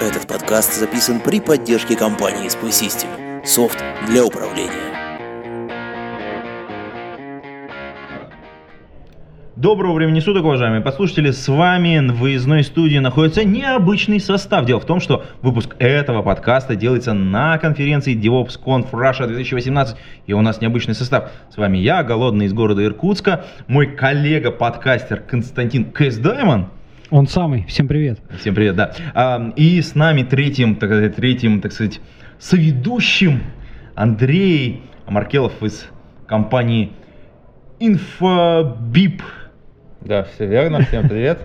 Этот подкаст записан при поддержке компании Space System. Софт для управления. Доброго времени суток, уважаемые послушатели. С вами в выездной студии находится необычный состав. Дело в том, что выпуск этого подкаста делается на конференции DevOps Conf Russia 2018. И у нас необычный состав. С вами я, голодный из города Иркутска, мой коллега-подкастер Константин Кэс Даймон. Он самый. Всем привет. Всем привет, да. А, И с нами третьим, так сказать, третьим, так сказать, соведущим Андрей Маркелов из компании Infobip. Да, все верно. Всем привет.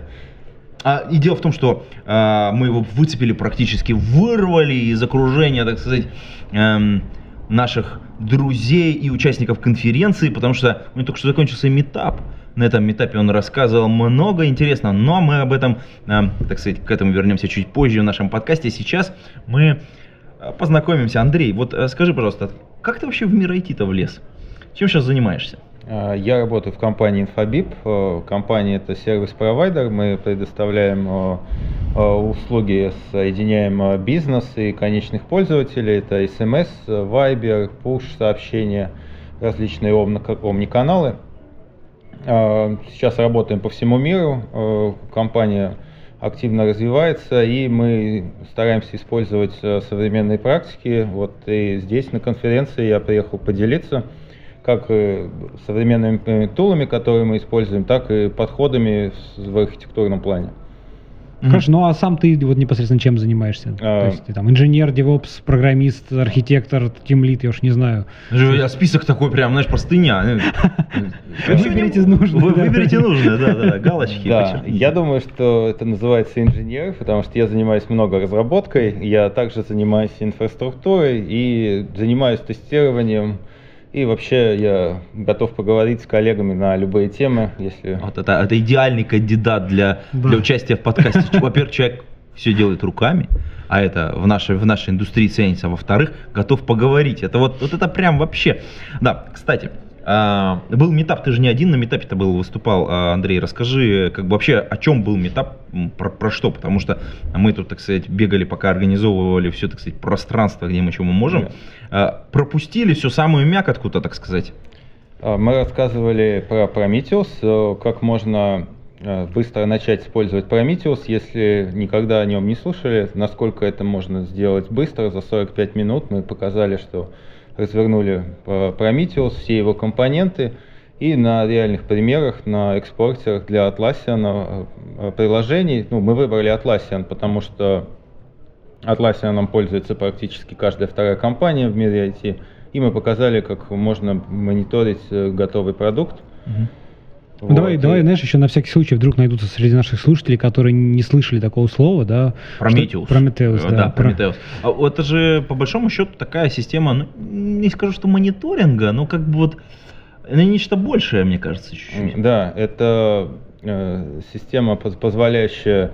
А, и дело в том, что а, мы его выцепили практически, вырвали из окружения, так сказать, эм, наших друзей и участников конференции, потому что у него только что закончился метап. На этом метапе он рассказывал много интересного, но мы об этом, а, так сказать, к этому вернемся чуть позже в нашем подкасте. Сейчас мы а, познакомимся. Андрей, вот а, скажи, пожалуйста, как ты вообще в мир IT-то влез? Чем сейчас занимаешься? А, Я работаю в компании Infobip. Э, Компания это сервис-провайдер. Мы предоставляем э, э, услуги, соединяем э, бизнес и конечных пользователей. Это SMS, э, Viber, push сообщения, различные омни- омниканалы. А, Сейчас работаем по всему миру. Э, Компания активно развивается, и мы стараемся использовать э, современные практики. Вот и здесь на конференции я приехал поделиться как и современными э, тулами, которые мы используем, так и подходами в архитектурном плане. Хорошо, ну а сам ты вот непосредственно чем занимаешься? А. То есть ты там инженер, девопс, программист, архитектор, тимлит, я уж не знаю. А список такой прям, знаешь, простыня. Выберите нужное, Вы. Выберите нужное, да, да, да, галочки. Да, я думаю, что это называется инженер, потому что я занимаюсь много разработкой, я также занимаюсь инфраструктурой и занимаюсь тестированием. И вообще я готов поговорить с коллегами на любые темы, если... Вот это, это идеальный кандидат для, Да. для участия в подкасте. Во-первых, человек все делает руками, а это в нашей, в нашей индустрии ценится. Во-вторых, готов поговорить. Это вот, вот это прям вообще. Да, кстати, а, был метап, ты же не один на метапе-то был, выступал, а, Андрей, расскажи, как бы вообще, о чем был метап, про, про что, потому что мы тут, так сказать, бегали, пока организовывали все, так сказать, пространство, где мы чего мы можем, А, пропустили всю самую мякотку-то, так сказать. А, Мы рассказывали про Prometheus, э, как можно э, быстро начать использовать Prometheus, если никогда о нем не слушали, насколько это можно сделать быстро, за 45 минут. Мы показали, что развернули э, Prometheus, все его компоненты, и на реальных примерах, на экспортерах для Atlassian э, приложений, ну, мы выбрали Atlassian, потому что Atlassian пользуется практически каждая вторая компания в мире IT, и мы показали, как можно мониторить э, готовый продукт. Ну, давай, Вот, давай, и- знаешь, еще на всякий случай вдруг найдутся среди наших слушателей, которые не слышали такого слова, да? Прометеус. Что- Прометеус, Э, да. Да, Про- Прометеус. А вот Это же, по большому счету, такая система, ну, не скажу, что мониторинга, но как бы вот, ну, нечто большее, мне кажется, чуть-чуть. Да, это э, система, поз- позволяющая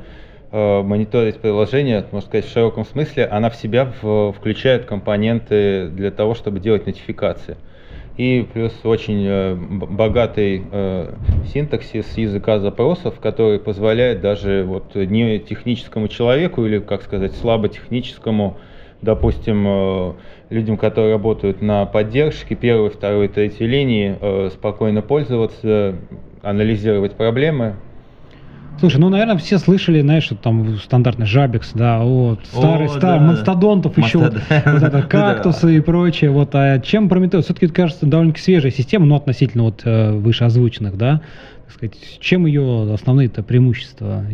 э, мониторить приложение, можно сказать, в широком смысле. Она в себя в- включает компоненты для того, чтобы делать нотификации. И плюс очень э, богатый э, синтаксис языка запросов, который позволяет даже вот не техническому человеку или, как сказать, слабо техническому, допустим, э, людям, которые работают на поддержке первой, второй, третьей линии, спокойно пользоваться, анализировать проблемы. Слушай, ну, наверное, все слышали, знаешь, что там стандартный Жабекс, да, вот, старый, О, старый, да. мастодонтов еще, вот, вот это, кактусы и прочее, вот, а чем Прометеус? Все-таки, кажется, довольно-таки свежая система, но относительно вот э, вышеозвученных, да, так сказать, чем ее основные-то преимущества?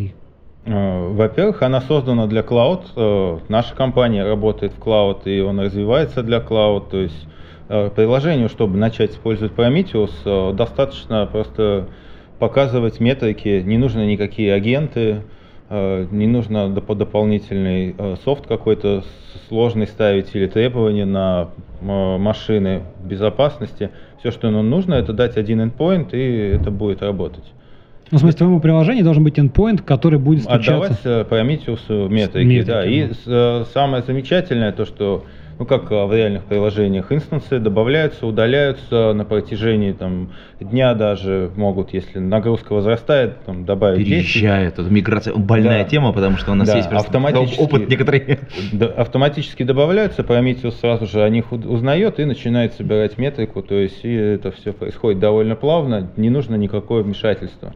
Э, Во-первых, она создана для клауд. Э, Наша компания работает в клауд, и он развивается для клауд. То есть приложению, чтобы начать использовать Prometheus, достаточно просто показывать метрики, не нужны никакие агенты, э, не нужно доп- дополнительный э, софт какой-то сложный ставить или требования на э, машины безопасности. Все, что нам нужно, это дать один endpoint, и это будет работать. Ну, в смысле, твоему приложению должен быть endpoint, который будет стучаться. Отдавать Prometheus метрики, метрики, да. И э, самое замечательное то, что ну как э, в реальных приложениях, инстансы добавляются, удаляются на протяжении там, дня даже могут, если нагрузка возрастает, там, добавить 10. Переезжает, это миграция, больная Да. тема, потому что у нас Да, есть просто автоматически. опыт некоторые. Да, автоматически добавляются, Prometheus сразу же о них узнает и начинает собирать метрику, то есть и это все происходит довольно плавно, не нужно никакое вмешательство.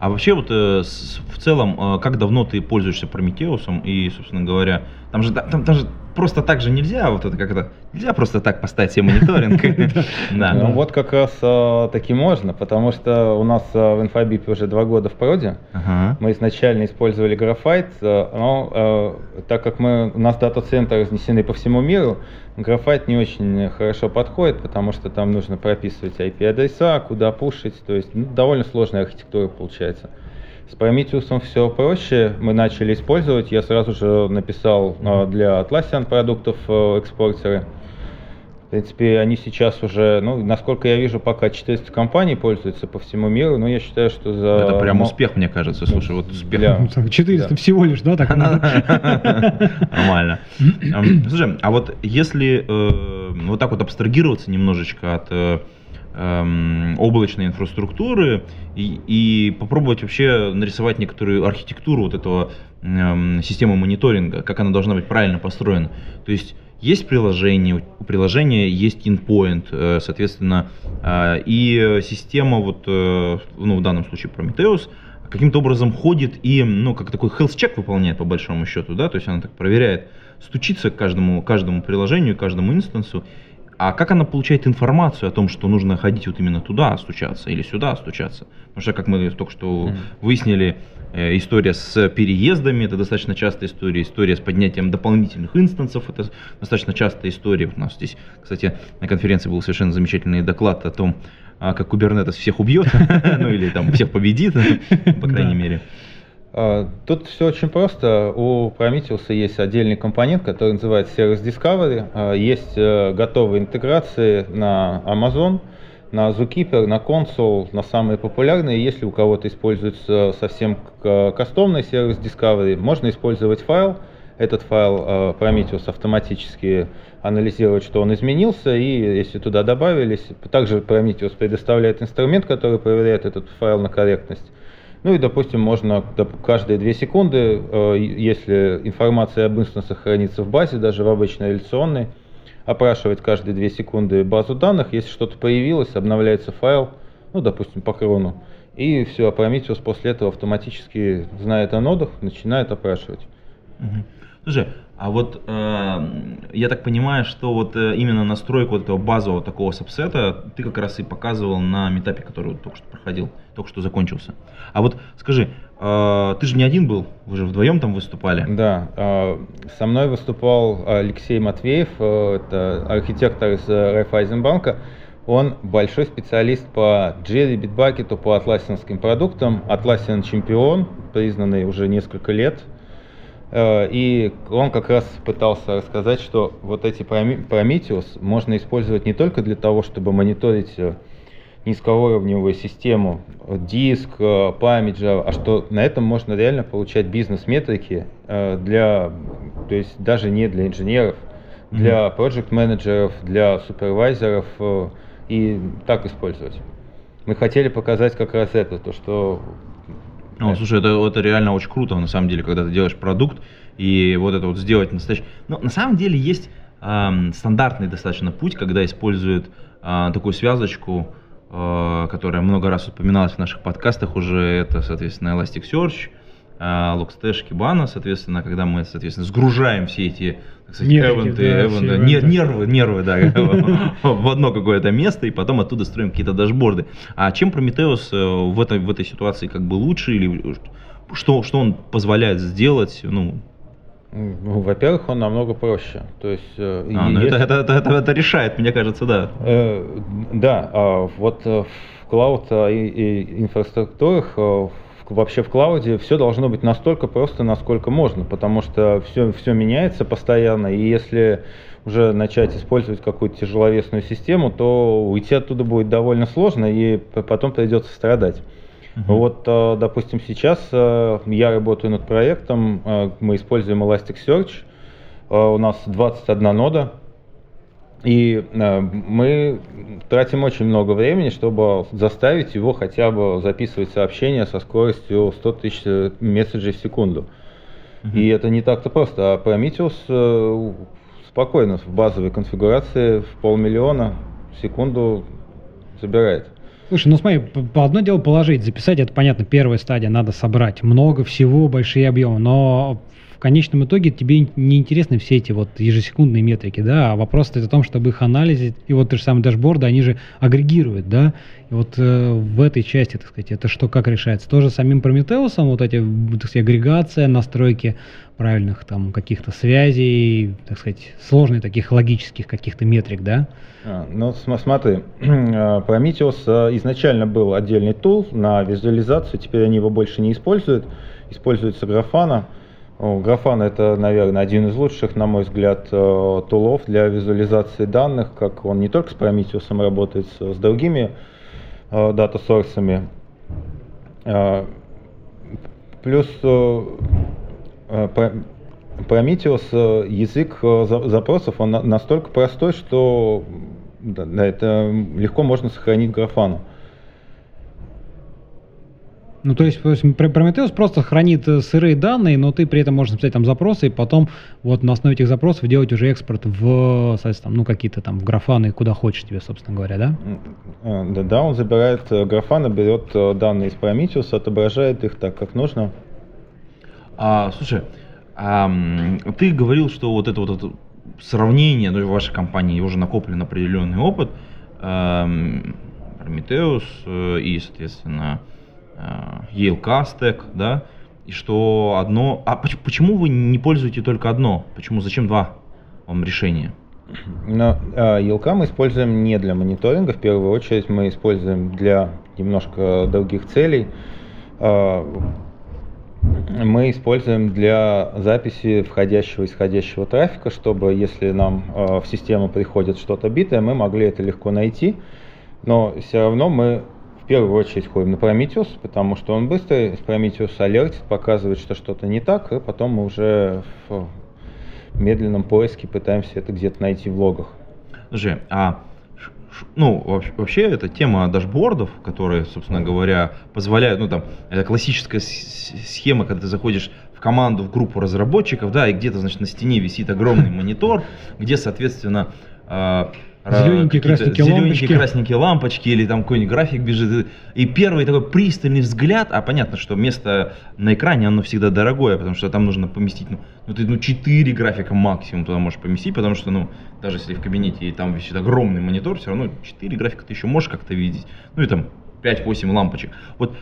А вообще вот э, с- в целом, э, как давно ты пользуешься Прометеусом и, собственно говоря, там же, там, там же просто так же нельзя, вот это как это, нельзя просто так поставить себе мониторинг. Ну, вот как раз а, таки можно, потому что у нас а, в Инфобипе уже два года в проде. Мы изначально использовали графайт, а, но так как мы, у нас дата-центры разнесены по всему миру, графайт не очень хорошо подходит, потому что там нужно прописывать IP-адреса, куда пушить, то есть ну, довольно сложная архитектура получается. С Prometheus все проще, мы начали использовать, я сразу же написал а, для Atlassian продуктов а, экспортеры. В принципе, они сейчас уже, ну, насколько я вижу, пока 400 компаний пользуются по всему миру, но я считаю, что за... Это прям успех, мне кажется. Слушай, вот успех. Для- Ну, там 400 Да. всего лишь, да, так? Нормально. Эм, Слушай, а вот если э, вот так вот абстрагироваться немножечко от э, облачной инфраструктуры и, и попробовать вообще нарисовать некоторую архитектуру вот этого эм, системы мониторинга, как она должна быть правильно построена. То есть есть приложение, у приложения есть endpoint, э, соответственно, э, и система, вот, э, ну, в данном случае Prometheus, каким-то образом ходит и, ну, как такой health check выполняет по большому счету, да, то есть она так проверяет, стучится к каждому, каждому приложению, каждому инстансу, а как она получает информацию о том, что нужно ходить вот именно туда стучаться или сюда стучаться? Потому что, как мы только что выяснили, э, история с переездами, это достаточно частая история, история с поднятием дополнительных инстансов, это достаточно частая история. Вот У нас здесь, кстати, на конференции был совершенно замечательный доклад о том, а, как Kubernetes всех убьет, ну или там всех победит, по крайней мере. А, Тут все очень просто. У Prometheus есть отдельный компонент, который называется Service Discovery. А, Есть э, готовые интеграции на Amazon, на Zookeeper, на Console, на самые популярные. Если у кого-то используется совсем кастомный Service Discovery, можно использовать файл. Этот файл э, Prometheus автоматически анализирует, что он изменился, и если туда добавились, также Prometheus предоставляет инструмент, который проверяет этот файл на корректность. Ну и, допустим, можно каждые две секунды, э, если информация об инстансах хранится в базе, даже в обычной реляционной, опрашивать каждые две секунды базу данных. Если что-то появилось, обновляется файл, ну, допустим, по крону. И все, а Prometheus после этого автоматически знает о нодах, начинает опрашивать. Мгм. Слушай, а вот э, я так понимаю, что вот э, именно настройку вот этого базового такого сабсета ты как раз и показывал на метапе, который вот только что проходил, только что закончился. А вот скажи, э, ты же не один был, вы же вдвоем там выступали. Да, а, со мной выступал Алексей Матвеев, э, это архитектор из э, Райфайзенбанка. Он большой специалист по Jerry, Bitbucket, по атласинским продуктам. Atlassian чемпион, признанный уже несколько лет. Э, И он как раз пытался рассказать, что вот эти Prome- Prometheus можно использовать не только для того, чтобы мониторить э, низкоуровневую систему, э, диск, память, Java, а что на этом можно реально получать бизнес-метрики для, то есть даже не для инженеров, для проект-менеджеров, для супервайзеров и так использовать. Мы хотели показать как раз это, то что Ну, слушай, это, это реально очень круто, на самом деле, когда ты делаешь продукт, и вот это вот сделать настоящий... Но на самом деле есть ам, стандартный достаточно путь, когда используют а, такую связочку, а, которая много раз упоминалась в наших подкастах уже, это, соответственно, Elasticsearch, Logstash, Kibana, соответственно, когда мы, соответственно, сгружаем все эти, так сказать, Метрики, эвенты, да, эвенты, все не- эвенты. нервы, нервы, да, в одно какое-то место, и потом оттуда строим какие-то дашборды. А чем Prometheus э, в этой, в этой ситуации как бы лучше, или что, что он позволяет сделать, ну, Ну, во-первых, он намного проще. То есть, э, а, ну если- это, это, это, это решает, мне кажется, да. Э, Да, а вот э, в клауд э, и- и инфраструктурах, э, вообще в клауде все должно быть настолько просто, насколько можно, потому что все, все меняется постоянно, и если уже начать использовать какую-то тяжеловесную систему, то уйти оттуда будет довольно сложно, и потом придется страдать. Uh-huh. Вот, э, допустим, сейчас э, я работаю над проектом, э, мы используем Elasticsearch, у нас 21 нода, и мы тратим очень много времени, чтобы заставить его хотя бы записывать сообщения со скоростью 100 тысяч месседжей в секунду. Uh-huh. И это не так-то просто. А Prometheus спокойно в базовой конфигурации в полмиллиона в секунду забирает. Слушай, ну смотри, по одно дело положить, записать, это понятно, первая стадия, надо собрать много всего, большие объемы, но конечном итоге тебе не интересны все эти вот ежесекундные метрики, да, а вопрос стоит о том, чтобы их анализить, и вот те же самые дашборды, они же агрегируют, да, и вот э, в этой части, так сказать, это что, как решается? Тоже самим Прометеусом, вот эти, так сказать, агрегация, настройки правильных там каких-то связей, так сказать, сложных таких логических каких-то метрик, да? А, ну, смотри, Prometheus а, изначально был отдельный тул на визуализацию, теперь они его больше не используют, используется Grafana. Grafana это, наверное, один из лучших, на мой взгляд, э, тулов для визуализации данных, как он не только с Prometheus работает, с другими э, дата-сорсами. Плюс э, Э, Prometheus язык запросов, он настолько простой, что это легко можно сохранить графану. Ну, то есть, то есть Prometheus просто хранит сырые данные, но ты при этом можешь написать там запросы, и потом вот на основе этих запросов делать уже экспорт в, соответственно, ну, какие-то там графаны, куда хочешь тебе, собственно говоря, да? Да, да, он забирает графаны, берет данные из Prometheus, отображает их так, как нужно. А, слушай, а, ты говорил, что вот это вот это сравнение, ну, в вашей компании уже накоплен определенный опыт, эм, Prometheus э, и, соответственно, э, Yale Castec, да, и что одно... А почему вы не пользуете только одно? Почему, зачем два вам решения? Но э, ELK мы используем не для мониторинга, в первую очередь мы используем для немножко других целей. Э, мы используем для записи входящего и исходящего трафика, чтобы если нам э, в систему приходит что-то битое, мы могли это легко найти. Но все равно мы первую очередь ходим на Prometheus, потому что он быстрый, Prometheus алертит, показывает, что что-то не так, и потом мы уже в медленном поиске пытаемся это где-то найти в логах. Слушай, а ну, вообще, эта тема дашбордов, которые, собственно говоря, позволяют, ну, там, это классическая схема, когда ты заходишь в команду, в группу разработчиков, да, и где-то, значит, на стене висит огромный монитор, где, соответственно, а, Зелененькие, красненькие зелененькие, лампочки. красненькие лампочки, или там какой-нибудь график бежит. И первый такой пристальный взгляд, а понятно, что место на экране, оно всегда дорогое, потому что там нужно поместить, ну, ну ты, ну, 4 графика максимум туда можешь поместить, потому что, ну, даже если в кабинете и там висит огромный монитор, все равно 4 графика ты еще можешь как-то видеть. Ну и там 5-8 лампочек. Вот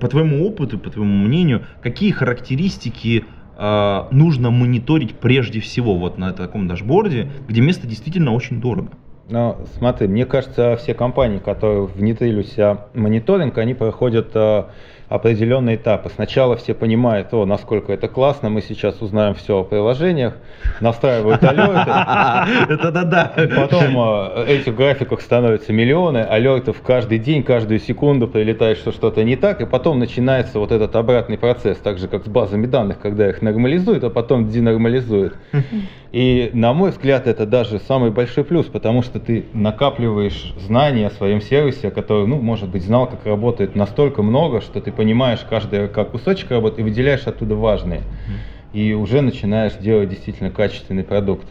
по твоему опыту, по твоему мнению, какие характеристики э, нужно мониторить прежде всего вот на таком дашборде, где место действительно очень дорого? Ну, смотри, мне кажется, все компании, которые внедрили у себя мониторинг, они проходят э, определенные этапы. Сначала все понимают, о, насколько это классно, мы сейчас узнаем все о приложениях, настраивают алерты. Это да-да. Потом э, этих графиков становятся миллионы, алертов каждый день, каждую секунду прилетает, что что-то не так, и потом начинается вот этот обратный процесс, так же как с базами данных, когда их нормализуют, а потом денормализуют. И, на мой взгляд, это даже самый большой плюс, потому что ты накапливаешь знания о своем сервисе, который, ну, может быть, знал, как работает настолько много, что ты понимаешь каждый как кусочек работы и выделяешь оттуда важные. И уже начинаешь делать действительно качественный продукт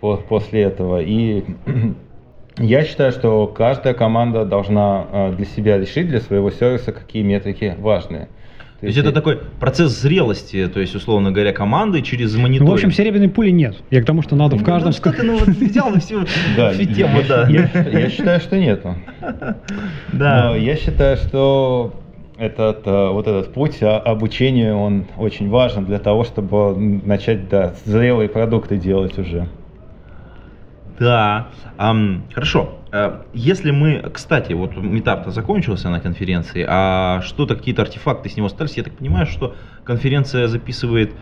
после этого. И я считаю, что каждая команда должна э, для себя решить, для своего сервиса, какие метрики важные. То есть это такой процесс зрелости, то есть, условно говоря, команды через мониторинг. Ну, в общем, серебряной пули нет. Я к тому, что надо в ну, каждом... Ну, что ты ну, вот взял на всю, всю тему, да. Я, считаю, что нету. Да. Но я считаю, что этот, э, вот этот путь обучения, он очень важен для того, чтобы начать, да, зрелые продукты делать уже. Да. Ам, хорошо. Э, Если мы, кстати, вот метап-то закончился на конференции, а что-то, какие-то артефакты с него остались, я так понимаю, что конференция записывает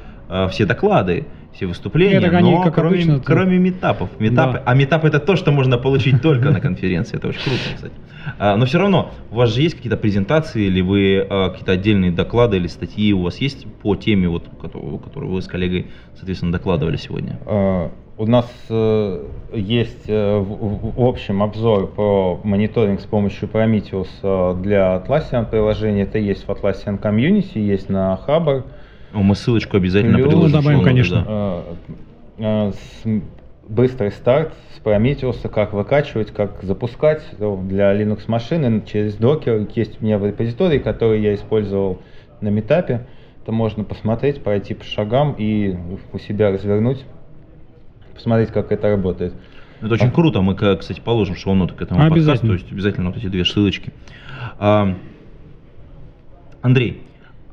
все доклады, все выступления, они, но как кроме, обычно, кроме метапов. Метапы, Да. А метап это то, что можно получить только на конференции. Это очень круто, кстати. А, Но все равно, у вас же есть какие-то презентации, или вы э, какие-то отдельные доклады или статьи у вас есть по теме, вот, которую, вы с коллегой, соответственно, докладывали сегодня? Э, У нас э, есть э, в общем обзор по мониторинг с помощью Prometheus э, для Atlassian приложения. Это есть в Atlassian Community, есть на Хабр. О, Мы ссылочку обязательно Плюс- приложим. Ну, добавим, шоу-ноты, конечно. да. Э, э, с- Быстрый старт с Prometheus, как выкачивать, как запускать э, для Linux машины через докер. Есть у меня в репозитории, который я использовал на метапе. Это можно посмотреть, пройти по шагам и у себя развернуть, посмотреть, как это работает. Это очень круто. Мы, кстати, положим шоу-ноты к этому Обязательно. подкасту. То есть обязательно вот эти две ссылочки. А, Андрей,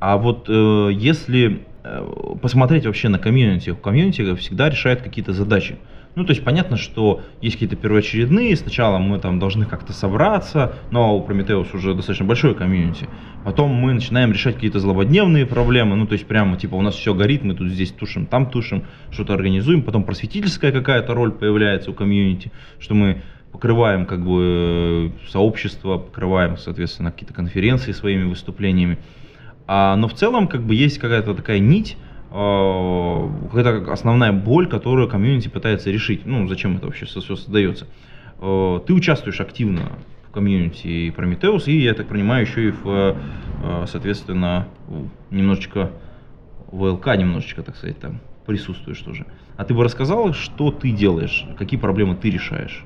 а вот э, если э, посмотреть вообще на комьюнити, комьюнити всегда решает какие-то задачи. Ну, то есть понятно, что есть какие-то первоочередные, сначала мы там должны как-то собраться, но у Prometheus уже достаточно большой комьюнити. Потом мы начинаем решать какие-то злободневные проблемы, ну, то есть прямо типа у нас все горит, мы тут здесь тушим, там тушим, что-то организуем. Потом просветительская какая-то роль появляется у комьюнити, что мы покрываем как бы э, сообщество, покрываем, соответственно, какие-то конференции своими выступлениями. А, но в целом как бы есть какая-то такая нить, э, какая-то основная боль, которую комьюнити пытается решить. Ну, зачем это вообще все создается? Э, Ты участвуешь активно в комьюнити Prometheus, и, я так понимаю, еще и в, э, соответственно, в- немножечко ВЛК, немножечко, так сказать, там присутствуешь тоже. А ты бы рассказал, что ты делаешь, какие проблемы ты решаешь?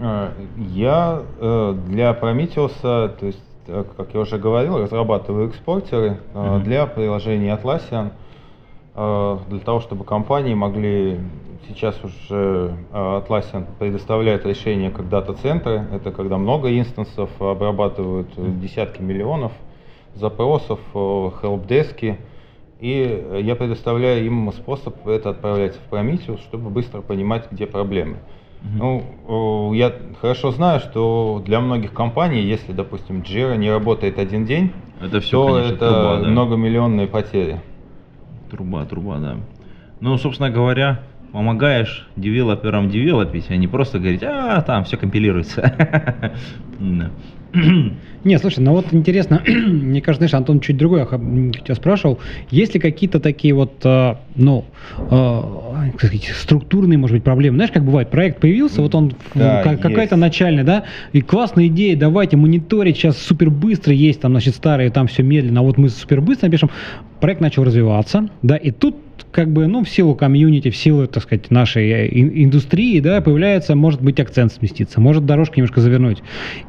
Я э, для Prometheus, то есть, как я уже говорил, разрабатываю экспортеры э, Мгм. для приложений Atlassian, э, для того, чтобы компании могли, сейчас уже э, Atlassian предоставляет решения как дата-центры, это когда много инстансов обрабатывают э, десятки миллионов запросов, э, хелпдески, и э, я предоставляю им способ это отправлять в Prometheus, чтобы быстро понимать, где проблемы. Ну, я хорошо знаю, что для многих компаний, если, допустим, Jira не работает один день, Это все, то конечно, это труба, да. многомиллионные потери. Труба, труба, да. Ну, собственно говоря, помогаешь девелоперам девелопить, а не просто говорить, а, там все компилируется. Не, слушай, ну вот интересно, мне кажется, знаешь, Антон чуть другое тебя спрашивал, есть ли какие-то такие вот, э, ну, э, как сказать, структурные, может быть, проблемы? Знаешь, как бывает, проект появился, вот он Да, ка- какая-то начальная, да, и классная идея, давайте мониторить, сейчас супер быстро есть, там, значит, старые, там все медленно, а вот мы супер быстро напишем, проект начал развиваться, да, и тут как бы, ну, в силу комьюнити, в силу, так сказать, нашей э, ин- индустрии, да, появляется, может быть, акцент сместиться, может дорожку немножко завернуть.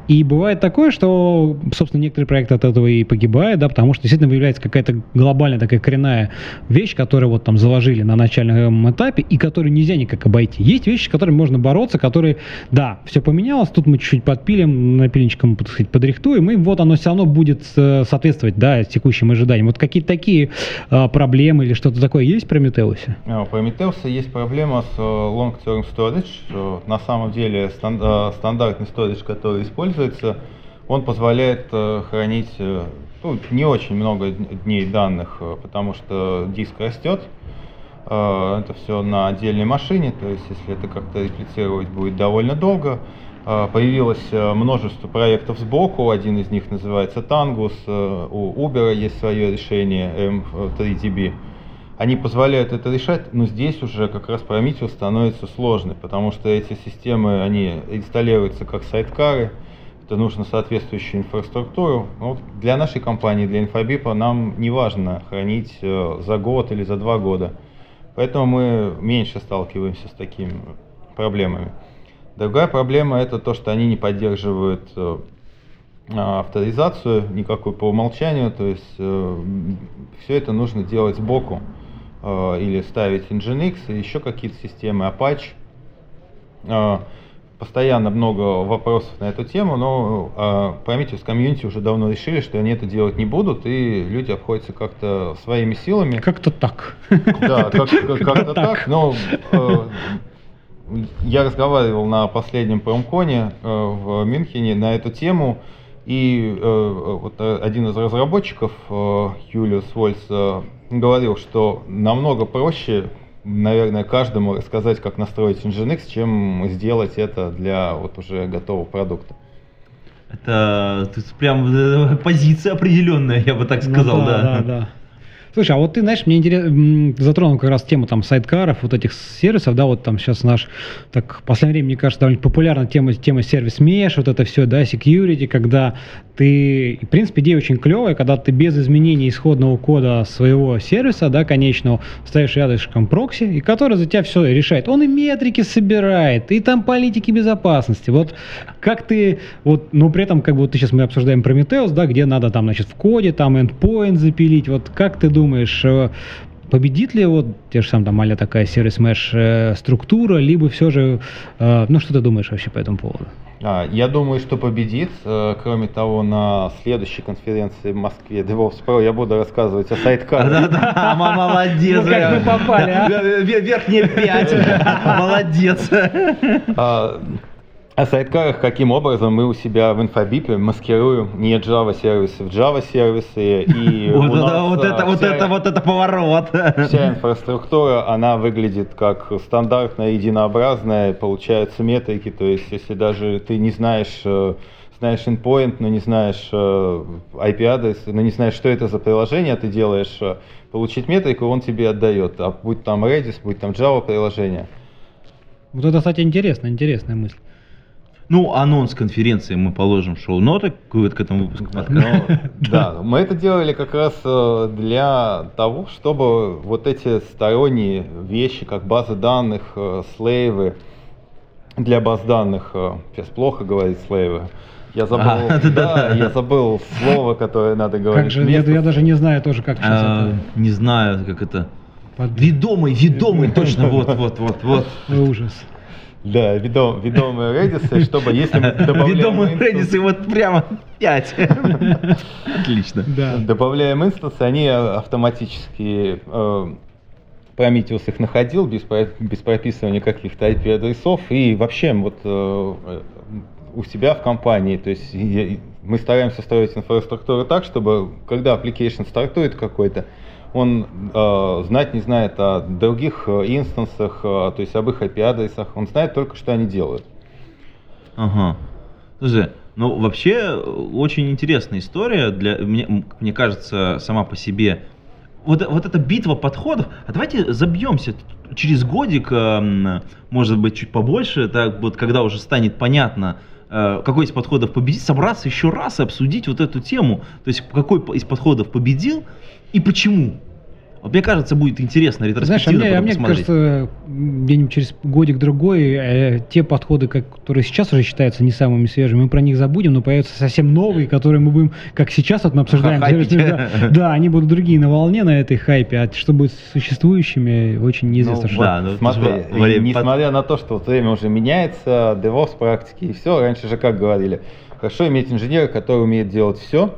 И бывает такое, что, собственно, некоторые проекты от этого и погибают, да, потому что действительно выявляется какая-то глобальная такая коренная вещь, которую вот там заложили на начальном этапе и которую нельзя никак обойти. Есть вещи, с которыми можно бороться, которые, да, все поменялось, тут мы чуть-чуть подпилим, напильничком, так сказать, подрихтуем, и вот оно все равно будет э, соответствовать, да, текущим ожиданиям. Вот какие-то такие э, проблемы или что-то такое есть в Прометеусе? А, У Prometheus есть проблема с э, long-term storage. На самом деле э, стандартный storage, который используется, он позволяет э, хранить ну, не очень много дней данных, потому что диск растет. Это все на отдельной машине, то есть если это как-то реплицировать будет довольно долго. Появилось множество проектов сбоку, один из них называется Tangus, у Uber есть свое решение M3DB. Они позволяют это решать, но здесь уже как раз Prometheus становится сложной, потому что эти системы, они инсталируются как сайткары, это нужно соответствующую инфраструктуру. Но вот для нашей компании, для Infobip, нам не важно хранить э, за год или за два года. Поэтому мы меньше сталкиваемся с такими проблемами. Другая проблема это то, что они не поддерживают э, а, авторизацию никакой по умолчанию, то есть все это нужно делать сбоку э, или ставить Nginx и еще какие-то системы Apache. Э, Постоянно много вопросов на эту тему, но э, Prometheus комьюнити уже давно решили, что они это делать не будут, и люди обходятся как-то своими силами. Как-то так. Да, как- как- как-то так, но э, я разговаривал на последнем промконе э, в Мюнхене на эту тему, и э, вот один из разработчиков, э, Юлиус Вольс, э, говорил, что намного проще, наверное, каждому рассказать, как настроить Nginx, чем сделать это для вот уже готового продукта. Это прям э, позиция определенная, я бы так Ну сказал, да. да, да. Слушай, а вот ты, знаешь, мне интересно, затронул как раз тему там сайткаров, вот этих сервисов, да, вот там сейчас наш, так, в последнее время, мне кажется, довольно популярна тема, тема сервис mesh, вот это все, да, security, когда ты, в принципе, идея очень клевая, когда ты без изменения исходного кода своего сервиса, да, конечного, ставишь рядышком прокси, и который за тебя все решает. Он и метрики собирает, и там политики безопасности. Вот как ты, вот, но при этом, как бы, вот ты сейчас мы обсуждаем Prometheus, да, где надо там, значит, в коде там endpoint запилить, вот как ты думаешь, э, победит ли вот те же самые там а такая сервис mesh э, структура, либо все же, э, ну что ты думаешь вообще по этому поводу? А, Я думаю, что победит. Кроме того, на следующей конференции в Москве DevOps Pro я буду рассказывать о сайткарах. Да-да, молодец. Ну, как мы попали, а? Вер- Верхние пять. Молодец. О сайткарах, каким образом мы у себя в инфобипе маскируем не Java сервисы в Java сервисы. И у Вот нас, это, вот это, вот вся- это, вот это поворот. Вся инфраструктура, она выглядит как стандартная, единообразная, получаются метрики, то есть если даже ты не знаешь, э, знаешь endpoint, но не знаешь э, IP-адрес, но не знаешь, что это за приложение ты делаешь, э, получить метрику он тебе отдает, а будь там Redis, будь там Java приложение. Вот это, кстати, интересная, интересная мысль. Ну, анонс конференции мы положим в шоу-ноты к к этому выпуску подкаста. Да, мы это делали как раз э, для того, чтобы вот эти сторонние вещи, как базы данных, э, слейвы, для баз данных, э, сейчас плохо говорить слейвы, я забыл, А, да, да-да. я забыл слово, которое надо говорить. Как же, я, я даже не знаю тоже, как сейчас А, Не знаю, как это. это. Под- Ведомый, ведомый, точно, вот, вот, вот, вот. Ужас. Да, ведом, ведомые Redis, чтобы если мы добавляем инстанс- Redis, и вот прямо 5. Отлично. Да. Добавляем инстансы, они автоматически э, Prometheus их находил без, без прописывания каких-то IP-адресов и вообще вот э, у себя в компании, то есть я- мы стараемся строить инфраструктуру так, чтобы когда application стартует какой-то, он э, знать не знает о других э, инстансах, э, то есть об их IP-адресах, он знает только, что они делают. Ага. Слушай, ну вообще э, очень интересная история. Для, мне, мне кажется, сама по себе. Вот, вот эта битва подходов. А давайте забьемся через годик, эм, может быть, чуть побольше, так вот, когда уже станет понятно, э, какой из подходов победит, собраться еще раз и обсудить вот эту тему. То есть, какой из подходов победил и почему. Вот мне кажется, будет интересно Знаешь, а ретроспективно мне, а мне кажется, где-нибудь через годик-другой э, те подходы, как- которые сейчас уже считаются не самыми свежими, мы про них забудем, но появятся совсем новые, которые мы будем, как сейчас вот мы обсуждаем, да, да, они будут другие на волне на этой хайпе, а что будет с существующими, очень неизвестно. Ну, что. да, ну, Смотри, время под- несмотря на то, что вот время уже меняется, DevOps практики и все, раньше же как говорили, хорошо иметь инженера, который умеет делать все,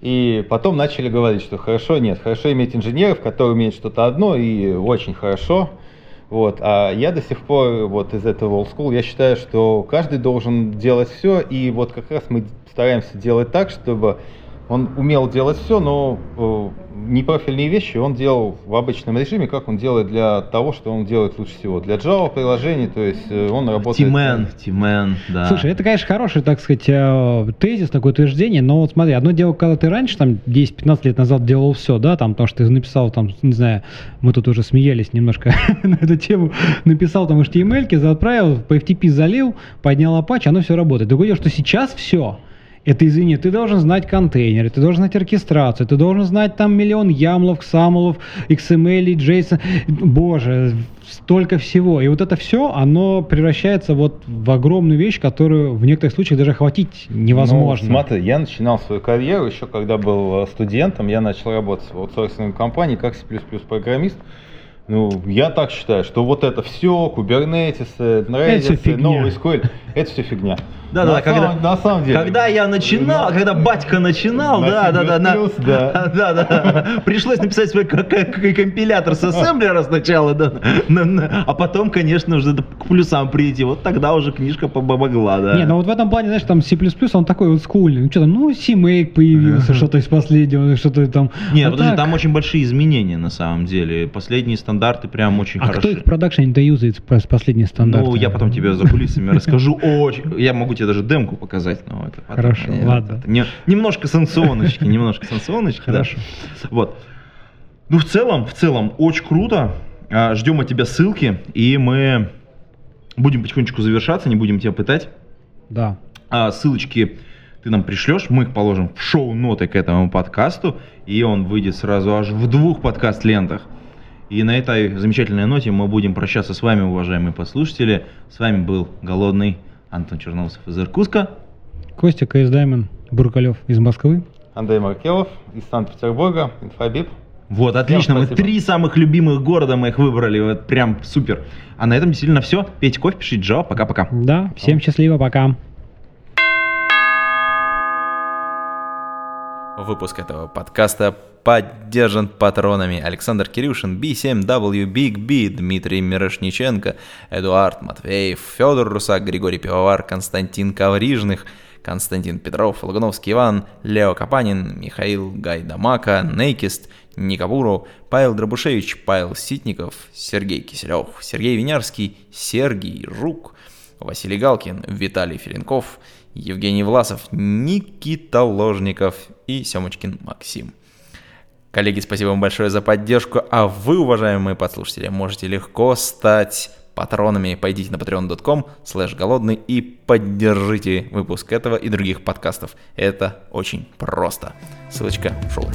и потом начали говорить, что хорошо, нет, хорошо иметь инженеров, которые умеют что-то одно и очень хорошо. Вот. А я до сих пор вот из этого old school, я считаю, что каждый должен делать все, и вот как раз мы стараемся делать так, чтобы он умел делать все, но э, непрофильные вещи он делал в обычном режиме, как он делает для того, что он делает лучше всего. Для Java приложений, то есть э, он работает... Тимен, Тимен, да. Слушай, это, конечно, хороший, так сказать, э, тезис, такое утверждение, но вот смотри, одно дело, когда ты раньше, там, 10-15 лет назад делал все, да, там, потому что ты написал, там, не знаю, мы тут уже смеялись немножко на эту тему, написал там HTML, отправил, по FTP залил, поднял Apache, оно все работает. Другое дело, что сейчас все, это, извини, ты должен знать контейнеры, ты должен знать оркестрацию, ты должен знать там миллион ямлов, ксамлов, XML, JSON. Боже, столько всего. И вот это все, оно превращается вот в огромную вещь, которую в некоторых случаях даже охватить невозможно. Ну, смотри, я начинал свою карьеру еще когда был э, студентом, я начал работать в аутсорсинговой компании как C++ программист. Ну, я так считаю, что вот это все, Kubernetes, Redis, фигня. новый SQL, это все фигня. Да, на да, когда, на самом деле. когда я начинал, На- когда батька начинал, На да, да, да, на- да. да, да, пришлось написать свой компилятор с ассемблера сначала, да, а потом, конечно, уже к плюсам прийти. Вот тогда уже книжка помогла, да. Не, ну вот в этом плане, знаешь, там C++, он такой вот скульный. Ну что там, ну CMake появился, что-то из последнего, что-то там. Нет, подожди, там очень большие изменения на самом деле. Последние стандарты прям очень А хороши. кто их в продакшене-то юзает, прос- последние стандарты? Ну, я потом тебе за кулисами расскажу. Очень. Я могу тебе даже демку показать, но это потом. Хорошо, Нет, ладно. это не- немножко санкционочки, немножко санкционочки. да. Хорошо. Вот. Ну, в целом, в целом, очень круто. А, Ждем от тебя ссылки, и мы будем потихонечку завершаться, не будем тебя пытать. Да. А, ссылочки ты нам пришлешь, мы их положим в шоу-ноты к этому подкасту, и он выйдет сразу аж в двух подкаст-лентах. И на этой замечательной ноте мы будем прощаться с вами, уважаемые послушатели. С вами был голодный Антон Черноусов из Иркутска. Костя КС Даймон Буркалев из Москвы. Андрей Маркелов из Санкт-Петербурга, Инфобип. Вот, отлично. Мы спасибо. три самых любимых города мы их выбрали. Вот прям супер. А на этом действительно все. Пейте кофе, пишите Джо. Пока-пока. Да, всем счастливо, пока. Выпуск этого подкаста поддержан патронами Александр Кирюшин, B7W, Big B, Дмитрий Мирошниченко, Эдуард Матвеев, Федор Русак, Григорий Пивовар, Константин Коврижных, Константин Петров, Логуновский Иван, Лео Капанин, Михаил Гайдамака, Нейкист, Никабуру, Павел Дробушевич, Павел Ситников, Сергей Киселев, Сергей Винярский, Сергей Жук, Василий Галкин, Виталий Филинков, Евгений Власов, Никита Ложников и Семочкин Максим. Коллеги, спасибо вам большое за поддержку, а вы, уважаемые подслушатели, можете легко стать патронами. Пойдите на patreon.com slash голодный и поддержите выпуск этого и других подкастов. Это очень просто. Ссылочка в шоу